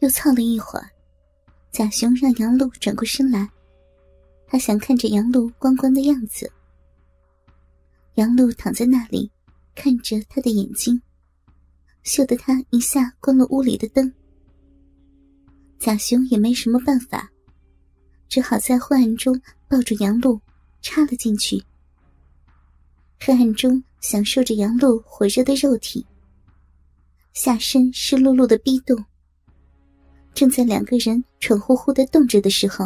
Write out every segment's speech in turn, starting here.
又操了一会儿，贾雄让杨璐转过身来，他想看着杨璐光光的样子。杨璐躺在那里，看着他的眼睛，羞得他一下关了屋里的灯。贾雄也没什么办法，只好在昏暗中抱住杨璐，插了进去。黑暗中享受着杨璐火热的肉体，下身湿漉漉的逼动。正在两个人蠢呼呼的动着的时候，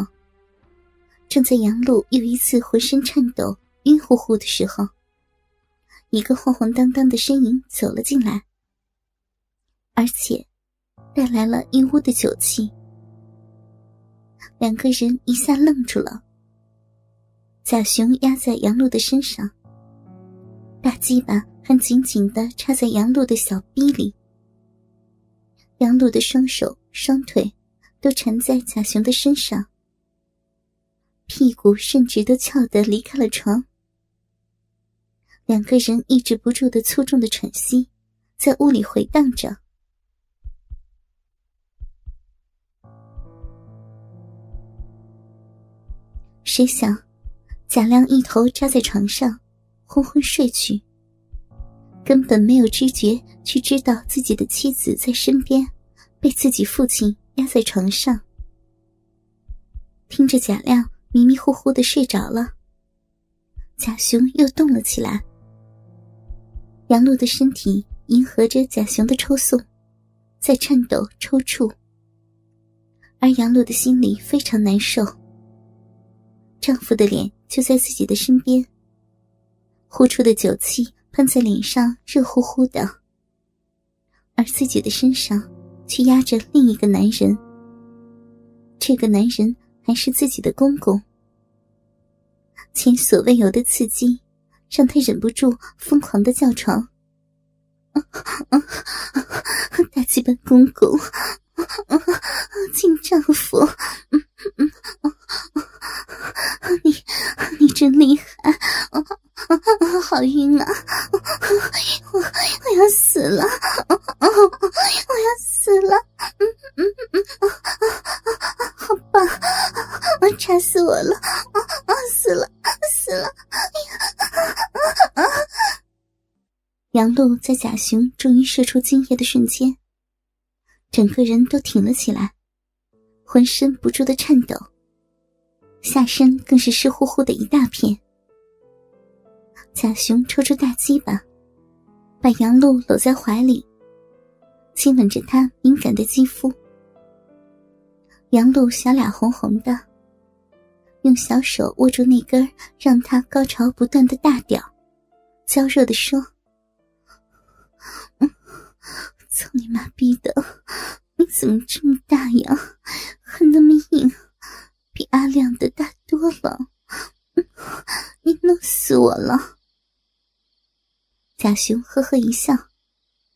正在杨璐又一次浑身颤抖、晕乎乎的时候，一个晃晃荡荡的身影走了进来，而且带来了一屋的酒气。两个人一下愣住了。贾雄压在杨璐的身上，大鸡巴还紧紧的插在杨璐的小逼里。杨璐的双手、双腿都缠在贾雄的身上，屁股甚至都翘得离开了床。两个人抑制不住的粗重的喘息，在屋里回荡着。谁想，贾亮一头扎在床上，昏昏睡去。根本没有知觉，去知道自己的妻子在身边，被自己父亲压在床上。听着贾亮迷迷糊糊的睡着了，贾雄又动了起来。杨璐的身体迎合着贾雄的抽送，在颤抖抽搐，而杨璐的心里非常难受。丈夫的脸就在自己的身边，呼出的酒气。喷在脸上，热乎乎的，而自己的身上去压着另一个男人。这个男人还是自己的公公。前所未有的刺激，让他忍不住疯狂的叫床：“ 大鸡巴公公，亲丈夫，你你真厉害！”好晕啊！我我要死了！我要杨璐在贾雄终于射出精液的瞬间，整个人都挺了起来，浑身不住的颤抖，下身更是湿乎乎的一大片。贾雄抽出大鸡巴，把杨璐搂在怀里，亲吻着她敏感的肌肤。杨璐小脸红红的，用小手握住那根让她高潮不断的大屌，娇弱的说：“嗯操你妈逼的，你怎么这么大呀？还那么硬，比阿亮的大多了，你弄死我了！”贾雄呵呵一笑：“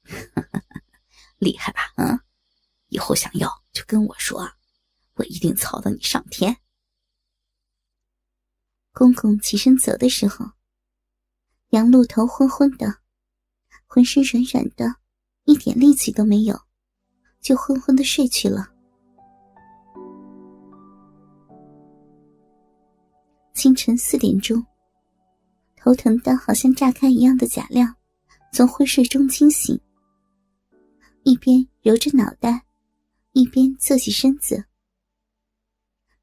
厉害吧？嗯，以后想要就跟我说，我一定操到你上天。”公公起身走的时候，杨露头昏昏的，浑身软软的，一点力气都没有，就昏昏的睡去了。清晨四点钟。头疼的好像炸开一样的贾亮，从昏睡中惊醒，一边揉着脑袋，一边坐起身子。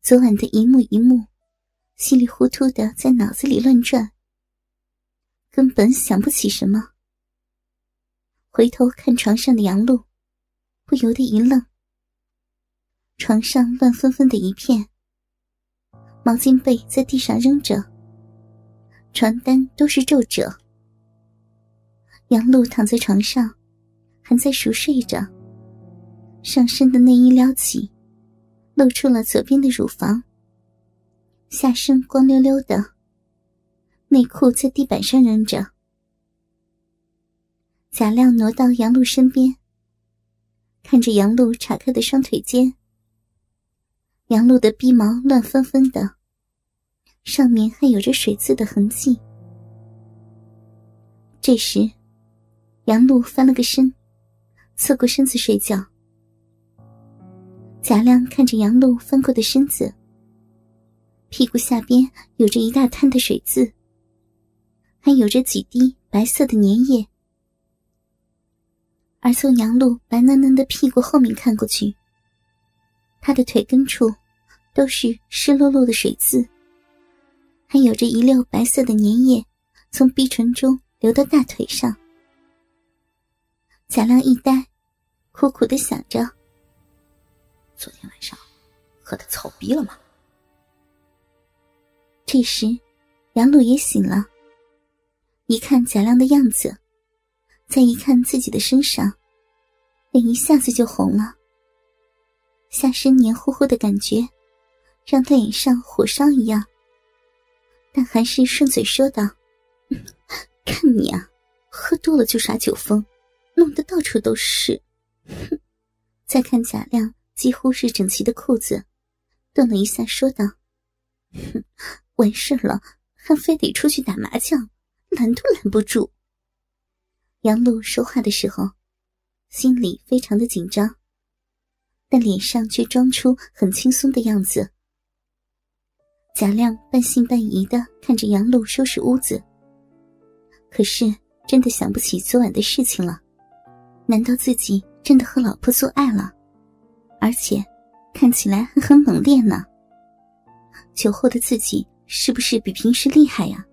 昨晚的一幕一幕，稀里糊涂的在脑子里乱转，根本想不起什么。回头看床上的杨露，不由得一愣。床上乱纷纷的一片，毛巾被在地上扔着。床单都是皱褶。杨露躺在床上，还在熟睡着。上身的内衣撩起，露出了左边的乳房。下身光溜溜的，内裤在地板上扔着。贾亮挪到杨璐身边，看着杨璐岔开的双腿间，杨璐的鼻毛乱纷纷的。上面还有着水渍的痕迹。这时，杨璐翻了个身，侧过身子睡觉。贾亮看着杨露翻过的身子，屁股下边有着一大滩的水渍，还有着几滴白色的粘液。而从杨露白嫩嫩的屁股后面看过去，她的腿根处都是湿漉漉的水渍，还有着一溜白色的粘液从鼻唇中流到大腿上。贾亮一呆，苦苦的想着。昨天晚上喝的草逼了吗？这时，杨露也醒了。一看贾亮的样子，再一看自己的身上，脸一下子就红了。下身黏糊糊的感觉，让他脸上火烧一样。但还是顺嘴说道：“看你啊，喝多了就耍酒疯，弄得到处都是。”哼。再看贾亮。几乎是整齐的裤子，顿了一下，说道：“哼，完事了，还非得出去打麻将，拦都拦不住。”杨露说话的时候，心里非常的紧张，但脸上却装出很轻松的样子。贾亮半信半疑的看着杨露收拾屋子，可是真的想不起昨晚的事情了。难道自己真的和老婆做爱了？而且，看起来还很猛烈呢。酒后的自己是不是比平时厉害呀？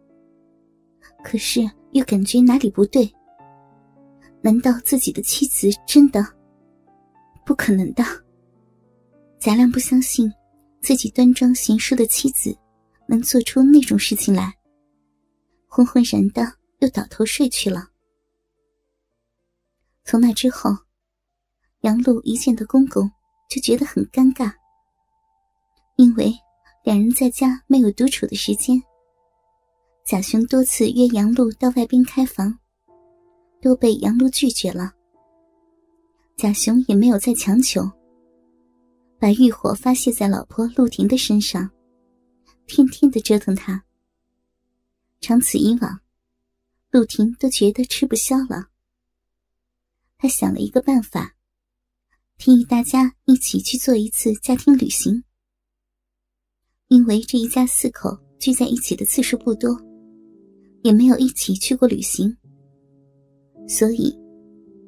可是又感觉哪里不对。难道自己的妻子真的？不可能的。贾亮不相信自己端庄贤淑的妻子能做出那种事情来，昏昏然的又倒头睡去了。从那之后，杨露一见到公公。就觉得很尴尬，因为两人在家没有独处的时间。贾雄多次约杨露到外边开房，都被杨露拒绝了。贾雄也没有再强求，把欲火发泄在老婆陆婷的身上，天天的折腾她。长此以往，陆婷都觉得吃不消了。他想了一个办法。提议大家一起去做一次家庭旅行，因为这一家四口聚在一起的次数不多，也没有一起去过旅行，所以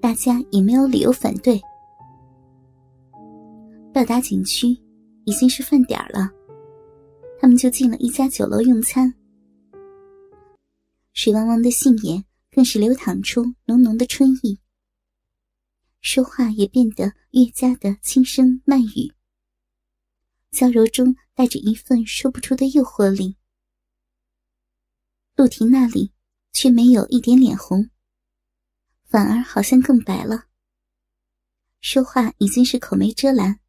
大家也没有理由反对。到达景区已经是饭点了，他们就进了一家酒楼用餐。水汪汪的杏眼更是流淌出浓浓的春意。说话也变得越加的轻声慢语，娇柔中带着一份说不出的诱惑力。陆婷那里却没有一点脸红，反而好像更白了。说话已经是口没遮拦。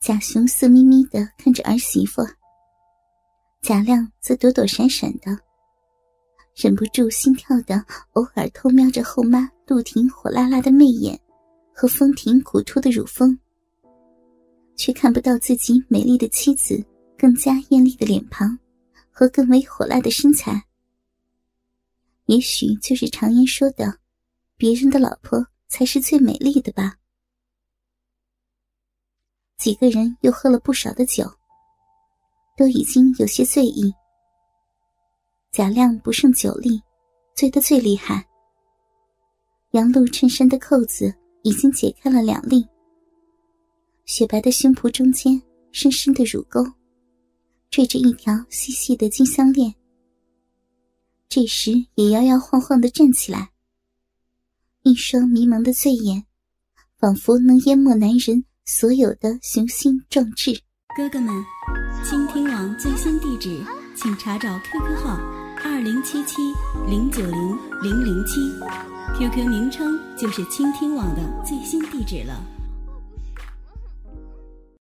贾雄色眯眯的看着儿媳妇，贾亮则躲躲闪闪的。忍不住心跳的，偶尔偷瞄着后妈陆婷火辣辣的媚眼，和丰挺骨凸的乳峰，却看不到自己美丽的妻子更加艳丽的脸庞，和更为火辣的身材。也许就是常言说的，别人的老婆才是最美丽的吧。几个人又喝了不少的酒，都已经有些醉意。贾亮不胜酒力，醉得最厉害。杨露衬衫的扣子已经解开了两粒，雪白的胸脯中间深深的乳沟，缀着一条细细的金项链。这时也摇摇晃晃的站起来，一双迷蒙的醉眼，仿佛能淹没男人所有的雄心壮志。哥哥们，倾听网最新地址，请查找 QQ 号。二零七七零九零零零七，QQ 名称就是倾听网的最新地址了。